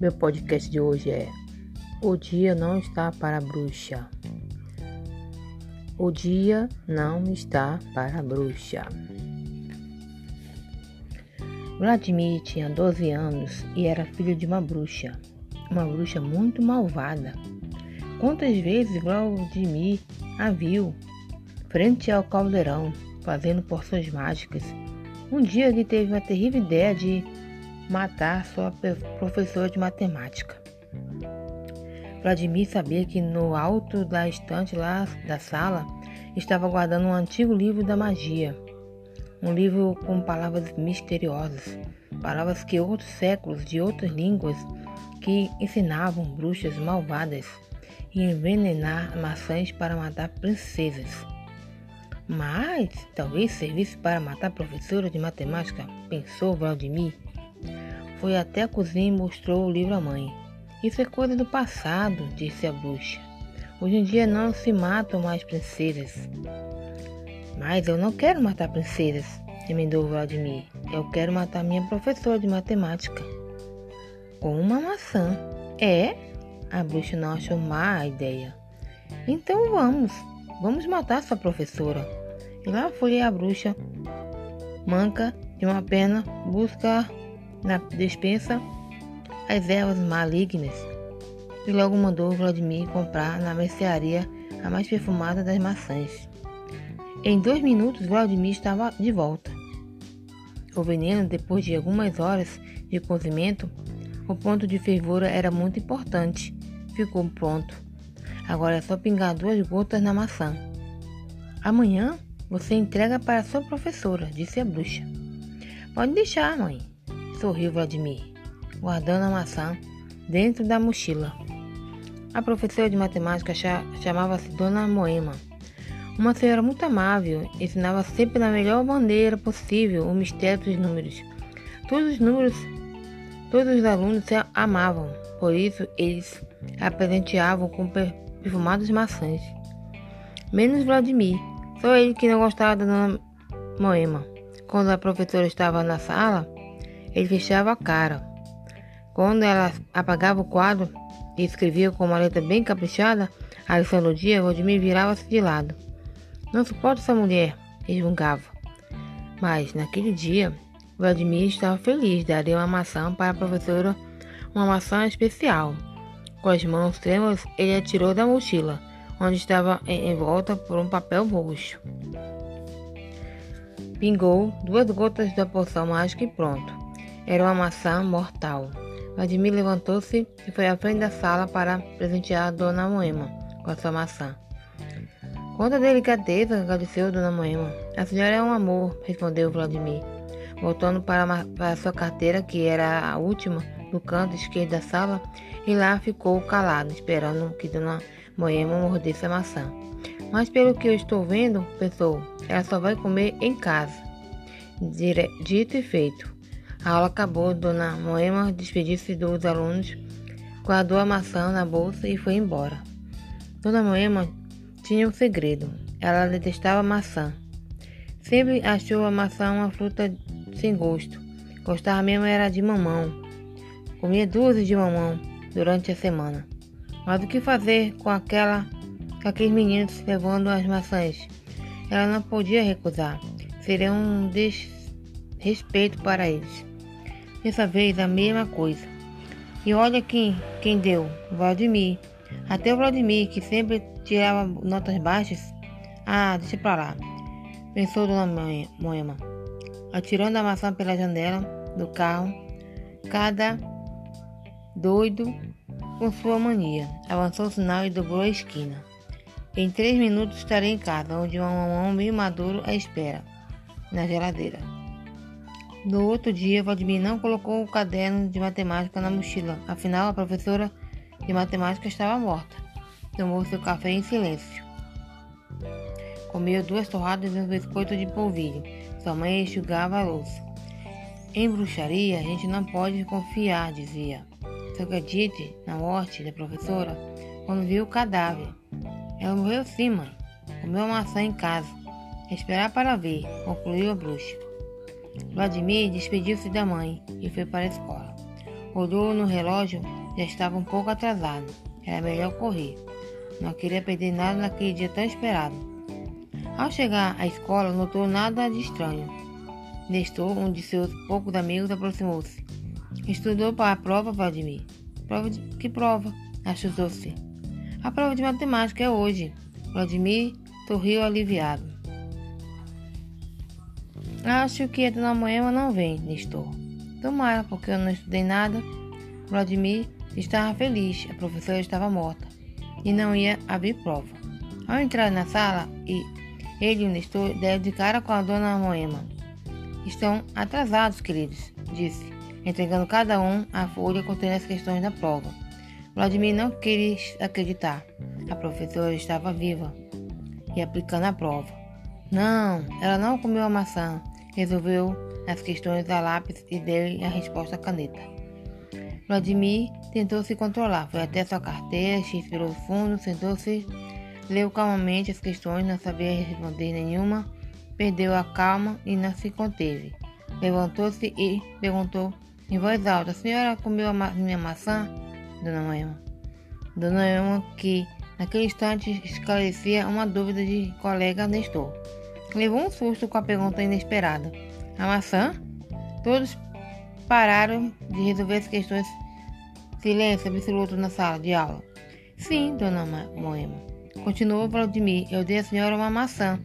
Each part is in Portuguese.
Meu podcast de hoje é O dia não está para bruxa. O dia não está para bruxa. Vladimir tinha 12 anos e era filho de uma bruxa, uma bruxa muito malvada. Quantas vezes Vladimir a viu frente ao caldeirão, fazendo porções mágicas. Um dia ele teve a terrível ideia de matar sua professora de matemática. Vladimir sabia que no alto da estante lá da sala estava guardando um antigo livro da magia. Um livro com palavras misteriosas, palavras que outros séculos de outras línguas que ensinavam bruxas malvadas e envenenar maçãs para matar princesas. Mas talvez servisse para matar professora de matemática, pensou Vladimir. Foi até a cozinha e mostrou o livro à mãe. Isso é coisa do passado, disse a bruxa. Hoje em dia não se matam mais princesas. Mas eu não quero matar princesas, emendou Vladimir. Eu quero matar minha professora de matemática. Com uma maçã. É? A bruxa não achou má a ideia. Então vamos, vamos matar sua professora. E lá foi a bruxa, manca de uma perna, buscar na despensa as ervas malignas e logo mandou Vladimir comprar na mercearia a mais perfumada das maçãs. Em dois minutos, Vladimir estava de volta. O veneno, depois de algumas horas de cozimento, o ponto de fervura era muito importante. Ficou pronto. Agora é só pingar duas gotas na maçã. Amanhã você entrega para sua professora, disse a bruxa. Pode deixar, mãe, sorriu Vladimir, guardando a maçã dentro da mochila. A professora de matemática chamava-se Dona Moema. Uma senhora muito amável, ensinava sempre da melhor maneira possível o mistério dos números. Todos os números, todos os alunos se amavam, por isso eles a presenteavam com perfumadas maçãs. Menos Vladimir, só ele que não gostava da Dona Moema. Quando a professora estava na sala, ele fechava a cara. Quando ela apagava o quadro e escrevia com uma letra bem caprichada a lição do dia, Vladimir virava-se de lado. Não suporto essa mulher, resmungava. Mas, naquele dia, Vladimir estava feliz. Daria uma maçã para a professora, uma maçã especial. Com as mãos trêmulas, ele atirou da mochila, onde estava envolta por um papel roxo. Pingou duas gotas da poção mágica e pronto. Era uma maçã mortal. Vladimir levantou-se e foi à frente da sala para presentear a Dona Moema com a sua maçã. Quanta delicadeza, agradeceu Dona Moema. A senhora é um amor, respondeu Vladimir, voltando para, para sua carteira, que era a última, no canto esquerdo da sala, e lá ficou calado, esperando que Dona Moema mordesse a maçã. Mas pelo que eu estou vendo, pensou, ela só vai comer em casa. Dire... Dito e feito. A aula acabou, Dona Moema despediu-se dos alunos, guardou a maçã na bolsa e foi embora. Dona Moema tinha um segredo. Ela detestava maçã. Sempre achou a maçã uma fruta sem gosto. Gostava mesmo era de mamão. Comia dúzias de mamão durante a semana. Mas o que fazer com aquela com aqueles meninos levando as maçãs? Ela não podia recusar. Seria um desrespeito para eles. Dessa vez a mesma coisa. E olha quem, quem deu, Vladimir. Até o Vladimir, que sempre tirava notas baixas. Ah, deixa pra lá. Pensou Dona Moema, atirando a maçã pela janela do carro. Cada doido com sua mania. Avançou o sinal e dobrou a esquina. Em três minutos estarei em casa, onde um mamão bem maduro a espera, na geladeira. No outro dia, Vladimir não colocou o caderno de matemática na mochila, afinal a professora de matemática estava morta. Tomou seu café em silêncio. Comeu duas torradas e um biscoito de polvilho. Sua mãe enxugava a louça. Em bruxaria, a gente não pode confiar, dizia. Só acredite na morte da professora quando viu o cadáver. Ela morreu sim, mãe. Comeu maçã em casa. Esperar para ver, concluiu a bruxa. Vladimir despediu-se da mãe e foi para a escola. Olhou no relógio, já estava um pouco atrasado. Era melhor correr. Não queria perder nada naquele dia tão esperado. Ao chegar à escola, notou nada de estranho. Nestor, um de seus poucos amigos, aproximou-se. Estudou para a prova, Vladimir. Prova de... Que prova? Achou-se. A prova de matemática é hoje. Vladimir sorriu aliviado. Acho que a dona Moema não vem, Nestor. Tomara, porque eu não estudei nada. Vladimir estava feliz, a professora estava morta e não ia abrir prova. Ao entrar na sala, ele e o Nestor deram de cara com a dona Moema. Estão atrasados, queridos, disse, entregando cada um a folha contendo as questões da prova. Vladimir não queria acreditar. A professora estava viva e aplicando a prova. Não, ela não comeu a maçã. Resolveu as questões a lápis e deu a resposta à caneta. Vladimir tentou se controlar, foi até sua carteira, respirou fundo, sentou-se, leu calmamente as questões, não sabia responder nenhuma, perdeu a calma e não se conteve. Levantou-se e perguntou em voz alta: A senhora comeu a ma minha maçã? Dona Noema. Dona Noema, que naquele instante esclarecia uma dúvida de colega Nestor. Levou um susto com a pergunta inesperada. A maçã? Todos pararam de resolver as questões. Silêncio absoluto na sala de aula. Sim, dona Moema. Continuou Vladimir. Eu dei à senhora uma maçã.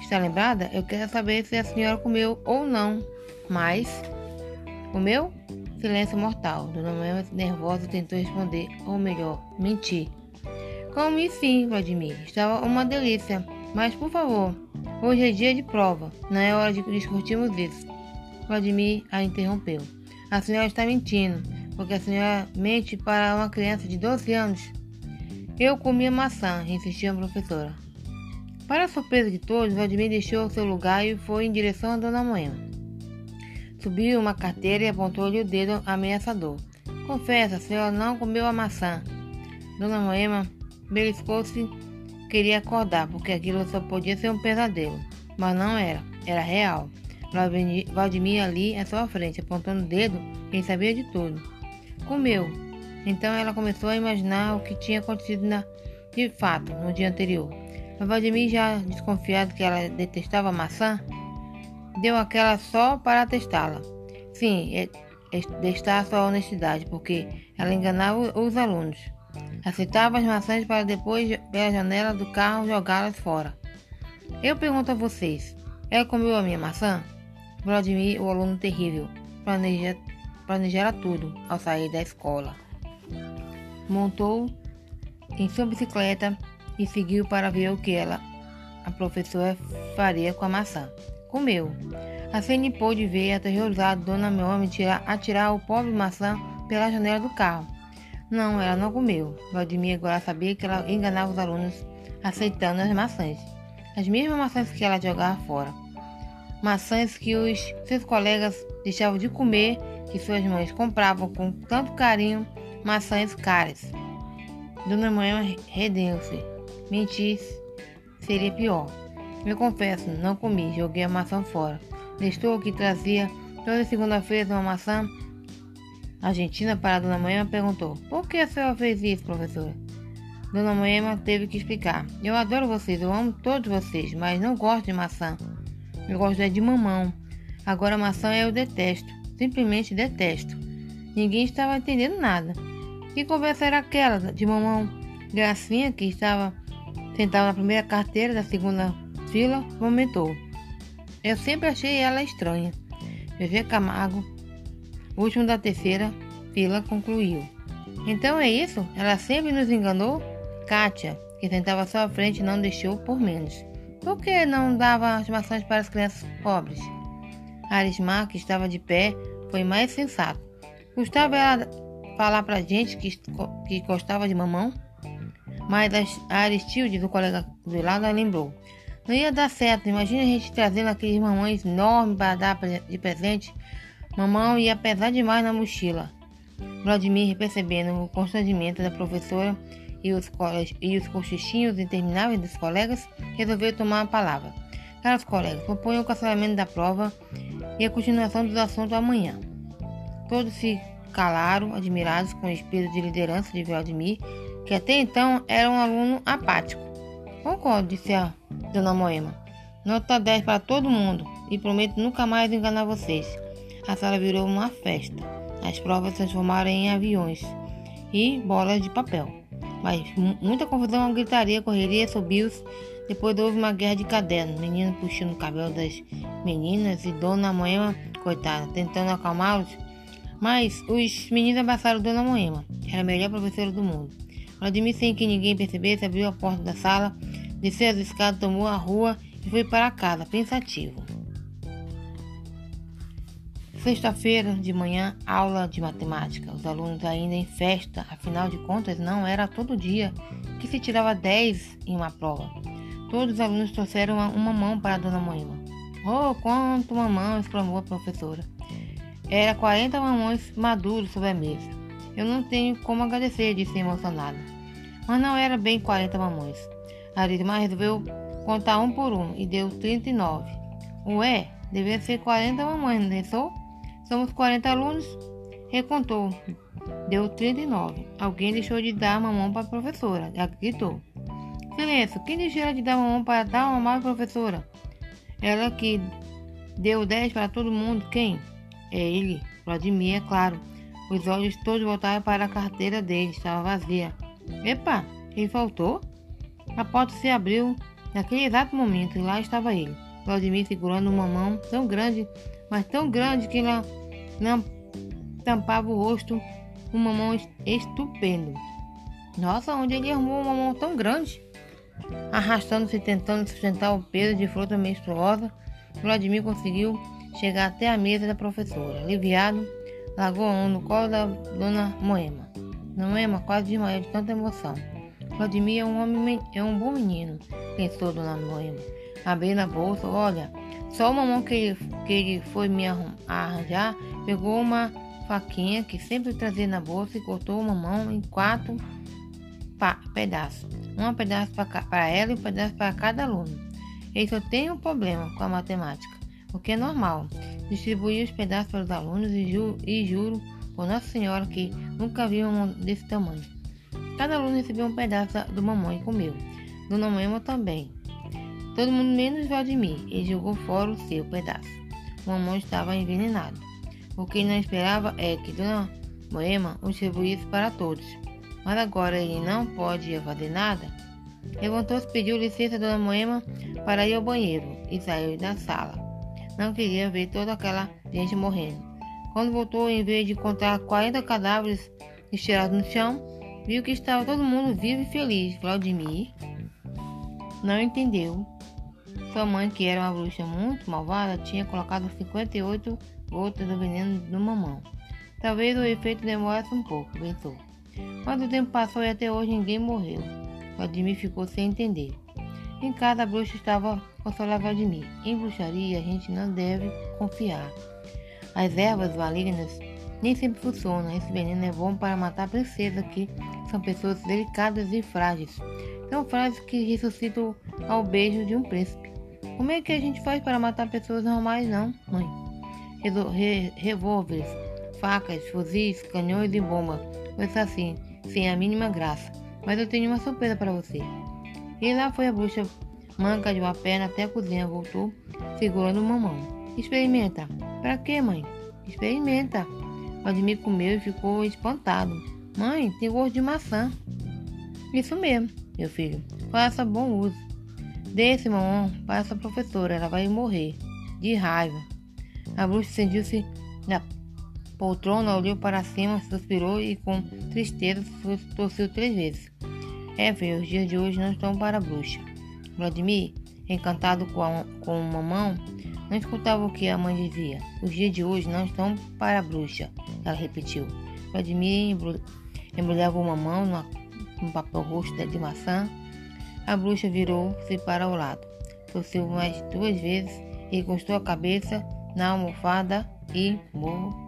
Está lembrada? Eu quero saber se a senhora comeu ou não. Mas. Comeu? Silêncio mortal. Dona Moema, nervosa, tentou responder, ou melhor, mentir. Comi sim, Vladimir. Estava uma delícia. Mas, por favor, hoje é dia de prova. Não é hora de discutirmos isso. Vladimir a interrompeu. A senhora está mentindo, porque a senhora mente para uma criança de 12 anos. Eu comi a maçã, insistiu a professora. Para a surpresa de todos, Vladimir deixou seu lugar e foi em direção a Dona Moema. Subiu uma carteira e apontou-lhe o dedo ameaçador. Confessa, a senhora não comeu a maçã. Dona Moema beliscou-se Queria acordar, porque aquilo só podia ser um pesadelo. Mas não era, era real. Valdemir ali à sua frente, apontando o dedo, quem sabia de tudo. Comeu. Então ela começou a imaginar o que tinha acontecido na, de fato no dia anterior. Mas Valdemir, já desconfiado que ela detestava maçã, deu aquela só para testá-la. Sim, é, é, testar sua honestidade, porque ela enganava os alunos. Aceitava as maçãs para depois, pela janela do carro, jogá-las fora. Eu pergunto a vocês: ela comeu a minha maçã? Vladimir, o aluno terrível, planeja, planejara tudo ao sair da escola. Montou em sua bicicleta e seguiu para ver o que ela, a professora, faria com a maçã. Comeu. Assim pôde ver aterrorizado Dona Meome tirar, atirar o pobre maçã pela janela do carro. Não, ela não comeu. Valdemir agora sabia que ela enganava os alunos aceitando as maçãs. As mesmas maçãs que ela jogava fora. Maçãs que os seus colegas deixavam de comer, que suas mães compravam com tanto carinho, maçãs caras. Dona Moema redeu-se. Mentir seria pior. Eu confesso, não comi, joguei a maçã fora. Nestor, que trazia toda segunda-feira uma maçã Argentina para Dona Moema perguntou: Por que a senhora fez isso, professora? Dona Moema teve que explicar: Eu adoro vocês, eu amo todos vocês, mas não gosto de maçã. Eu gosto é de mamão. Agora maçã eu detesto, simplesmente detesto. Ninguém estava entendendo nada. Que conversa era aquela de mamão? Gracinha, que estava sentada na primeira carteira da segunda fila, comentou: Eu sempre achei ela estranha. Bebê Camargo último da terceira fila concluiu. Então é isso? Ela sempre nos enganou? Kátia, que sentava à sua frente, não deixou por menos. Por que não dava as maçãs para as crianças pobres? Arismar, que estava de pé, foi mais sensato. Gostava ela falar pra gente que, que gostava de mamão? Mas a Aristilde, do colega do lado, lembrou. Não ia dar certo. Imagina a gente trazendo aqueles mamães enormes para dar de presente Mamão ia pesar demais na mochila. Vladimir, percebendo o constrangimento da professora e os, e os cochichinhos intermináveis dos colegas, resolveu tomar a palavra. Caros colegas, proponho o cancelamento da prova e a continuação dos assuntos amanhã. Todos se calaram, admirados com o espírito de liderança de Vladimir, que até então era um aluno apático. Concordo, disse a dona Moema. Nota 10 para todo mundo e prometo nunca mais enganar vocês. A sala virou uma festa. As provas se transformaram em aviões e bolas de papel. Mas muita confusão, gritaria, correria, subiu-se. Depois houve uma guerra de cadernos, menino puxando o cabelo das meninas e Dona Moema, coitada, tentando acalmá-los. Mas os meninos abraçaram Dona Moema, era a melhor professora do mundo. Vladimir, sem que ninguém percebesse, abriu a porta da sala, desceu as escadas, tomou a rua e foi para casa, pensativo. Sexta-feira de manhã, aula de matemática. Os alunos ainda em festa, afinal de contas, não era todo dia que se tirava 10 em uma prova. Todos os alunos trouxeram uma, mão para a dona Moema. Oh, quanto mamão! exclamou a professora. Era 40 mamões maduros sobre a mesa. Eu não tenho como agradecer, disse emocionada. Mas não era bem 40 mamões. Arisma resolveu contar um por um e deu 39. Ué, devia ser 40 mamões, não pensou? Somos 40 alunos. Recontou. Deu 39. Alguém deixou de dar mamão para a professora. Gritou. Silêncio. Quem deixou de dar mamão para dar mamão à professora? Ela que deu 10 para todo mundo. Quem? É ele. Vladimir, é claro. Os olhos todos voltaram para a carteira dele. Estava vazia. Epa, ele faltou? A porta se abriu naquele exato momento e lá estava ele. Vladimir segurando uma mão tão grande, mas tão grande que ela tampava o rosto, um mamão estupendo. Nossa, onde ele arrumou um mamão tão grande? Arrastando-se tentando sustentar o peso de fruta menstruosa, Vladimir conseguiu chegar até a mesa da professora. Aliviado, largou a mão no colo da dona Moema. Moema quase desmaiou de tanta emoção. Vladimir é um, homem, é um bom menino, pensou dona Moema. Abrindo a bolsa, olha, só o mamão que ele, que ele foi me arranjar Pegou uma faquinha que sempre trazia na bolsa e cortou uma mão em quatro pedaços. Um pedaço para ela e um pedaço para cada aluno. Ele só tem um problema com a matemática, o que é normal. Distribuí os pedaços para os alunos e, ju e juro por Nossa Senhora que nunca vi mão desse tamanho. Cada aluno recebeu um pedaço do mamãe e comeu. Dona Moema também. Todo mundo menos Vladimir. Ele jogou fora o seu pedaço. O mamão estava envenenado. O que não esperava é que Dona Moema o distribuísse para todos. Mas agora ele não pode fazer nada. Levantou-se, pediu licença a Dona Moema para ir ao banheiro e saiu da sala. Não queria ver toda aquela gente morrendo. Quando voltou, em vez de encontrar 40 cadáveres estirados no chão, viu que estava todo mundo vivo e feliz. Vladimir não entendeu. Sua mãe, que era uma bruxa muito malvada, tinha colocado 58 gotas do veneno no mamão. Talvez o efeito demorasse um pouco, pensou. Mas o tempo passou e até hoje ninguém morreu. Vladimir ficou sem entender. Em casa a bruxa estava consolando Vladimir. Em bruxaria a gente não deve confiar. As ervas malignas nem sempre funcionam. Esse veneno é bom para matar princesas que são pessoas delicadas e frágeis. São frágeis que ressuscitam ao beijo de um príncipe. Como é que a gente faz para matar pessoas normais, não, mãe? re revólveres, facas, fuzis, canhões e bombas. Coisas assim, sem a mínima graça. Mas eu tenho uma surpresa para você. E lá foi a bruxa, manca de uma perna até a cozinha, voltou, segurando uma mão. Experimenta. Para quê, mãe? Experimenta. Vladimir comeu e ficou espantado. Mãe, tem gosto de maçã. Isso mesmo, meu filho. Faça bom uso. Dê esse mamão para essa professora, ela vai morrer. De raiva. A bruxa sentiu-se na poltrona, olhou para cima, suspirou e com tristeza tossiu três vezes. É, filho, os dias de hoje não estão para a bruxa. Vladimir, encantado com, a, com uma mão, não escutava o que a mãe dizia. Os dias de hoje não estão para a bruxa, ela repetiu. Vladimir embrulhava uma mão no papel roxo de maçã. A bruxa virou-se para o lado. Tossiu mais duas vezes encostou a cabeça na almofada e morreu.